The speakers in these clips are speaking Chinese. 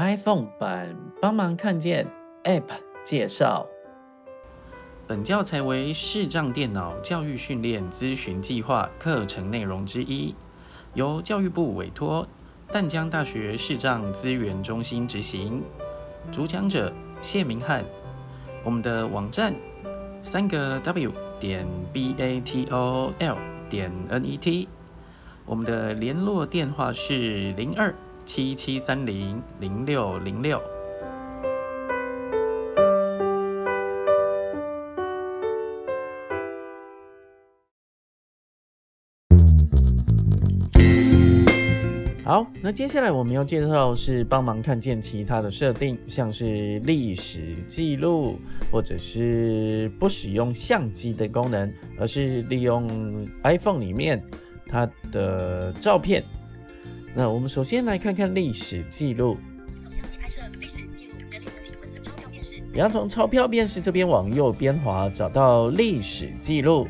iPhone 版帮忙看见 App 介绍。本教材为视障电脑教育训练咨询计划课程内容之一，由教育部委托淡江大学视障资源中心执行。主讲者谢明翰。我们的网站三个 W 点 B A T O L 点 N E T。我们的联络电话是零二七七三零零六零六。好，那接下来我们要介绍是帮忙看见其他的设定，像是历史记录，或者是不使用相机的功能，而是利用 iPhone 里面它的照片。那我们首先来看看历史记录。从相机拍摄历史记录，人脸文凭文字钞票辨识。然后从钞票辨识这边往右边滑，找到历史记录。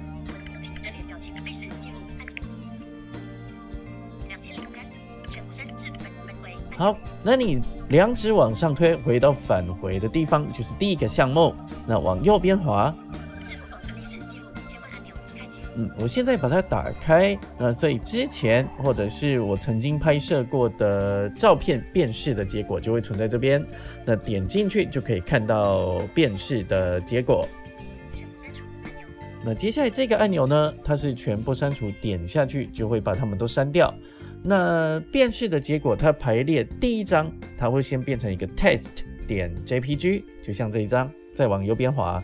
好，那你两指往上推，回到返回的地方，就是第一个项目。那往右边滑。嗯，我现在把它打开。那所以之前或者是我曾经拍摄过的照片辨识的结果就会存在这边。那点进去就可以看到辨识的结果。那接下来这个按钮呢，它是全部删除，点下去就会把它们都删掉。那辨识的结果，它排列第一张，它会先变成一个 test 点 jpg，就像这一张，再往右边滑。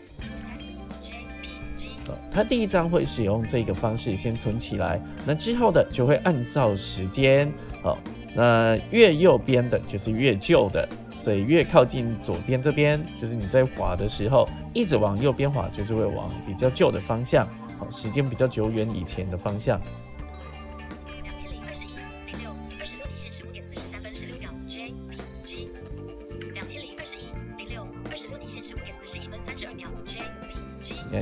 它第一张会使用这个方式先存起来，那之后的就会按照时间，好，那越右边的就是越旧的，所以越靠近左边这边，就是你在滑的时候，一直往右边滑，就是会往比较旧的方向，好，时间比较久远以前的方向。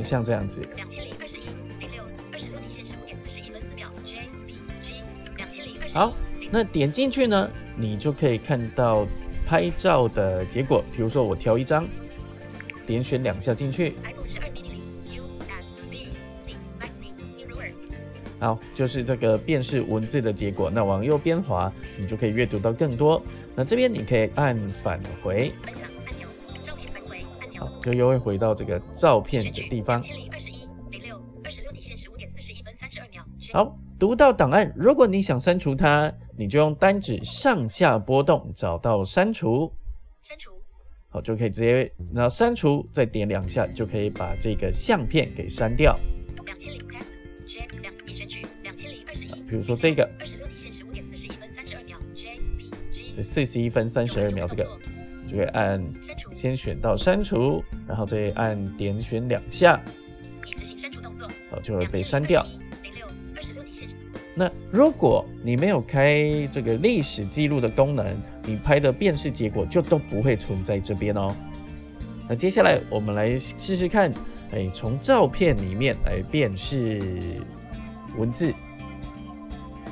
像这样子。两千零二十一零六二十六点线十五点四十一分四秒。JPG 两千零二十。好，那点进去呢，你就可以看到拍照的结果。比如说我挑一张，点选两下进去。好，就是这个辨识文字的结果。那往右边滑，你就可以阅读到更多。那这边你可以按返回。就又会回到这个照片的地方。好，读到档案，如果你想删除它，你就用单指上下波动找到删除。删除。好，就可以直接，然后删除，再点两下就可以把这个相片给删掉。两千零二十一。比如说这个。二十六底线十五点四十一分三十二秒。这四十一分三十二秒这个。就会按先选到删除，然后再按点选两下，已执行删除动作，好就会被删掉。那如果你没有开这个历史记录的功能，你拍的辨识结果就都不会存在这边哦。那接下来我们来试试看，哎，从照片里面来辨识文字。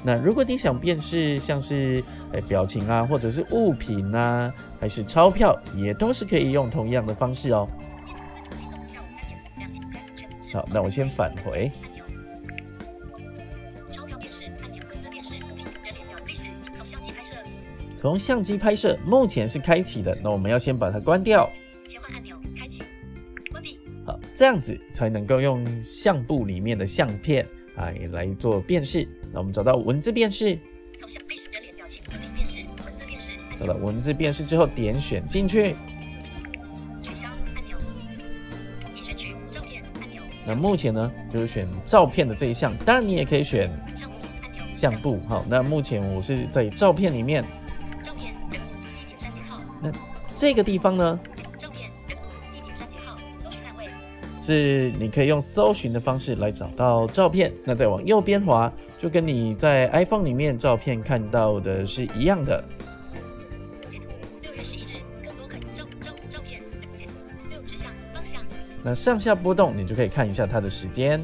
那如果你想辨识像是诶表情啊，或者是物品啊，还是钞票，也都是可以用同样的方式哦。好，那我先返回。从相机拍摄，目前是开启的，那我们要先把它关掉。切换按钮开启，关闭。好，这样子才能够用相簿里面的相片哎来做辨识。那我们找到文字辨识，从下背人脸表情辨识，文字辨识，找到文字辨识之后，点选进去，取消按钮，已选取照片按钮。那目前呢，就是选照片的这一项，当然你也可以选相簿按钮。相簿，好，那目前我是在照片里面，照片人物地点删减号。那这个地方呢？照片人物地点删减号，搜寻范围是你可以用搜寻的方式来找到照片。那再往右边滑。就跟你在 iPhone 里面照片看到的是一样的。月日。那上下波动，你就可以看一下它的时间。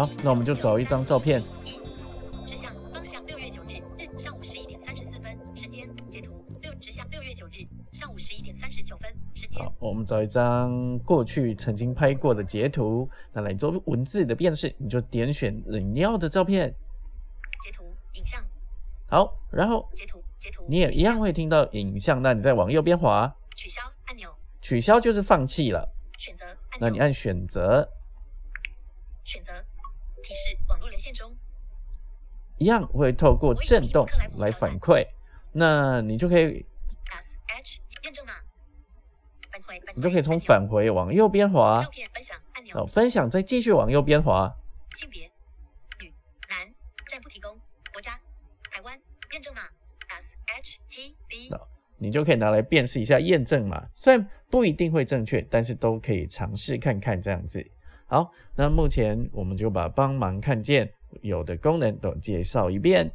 好，那我们就找一张照片。一，直向方向六月九日日上午十一点三十四分，时间截图六直向六月九日上午十一点三十九分，时间。好，我们找一张过去曾经拍过的截图，那来做文字的辨识，你就点选你要的照片。截图影像。好，然后截图截图，你也一样会听到影像，那你再往右边滑，取消按钮。取消就是放弃了。选择按钮。那你按选择。选择提示网络连线中，一样会透过震动来反馈，那你就可以你就可以从返回往右边滑，好，分享再继续往右边滑，性别。女。男。暂不提供，国家。台湾。验证码。S H T B，你就可以拿来辨识一下验证码，虽然不一定会正确，但是都可以尝试看看这样子。好，那目前我们就把帮忙看见有的功能都介绍一遍。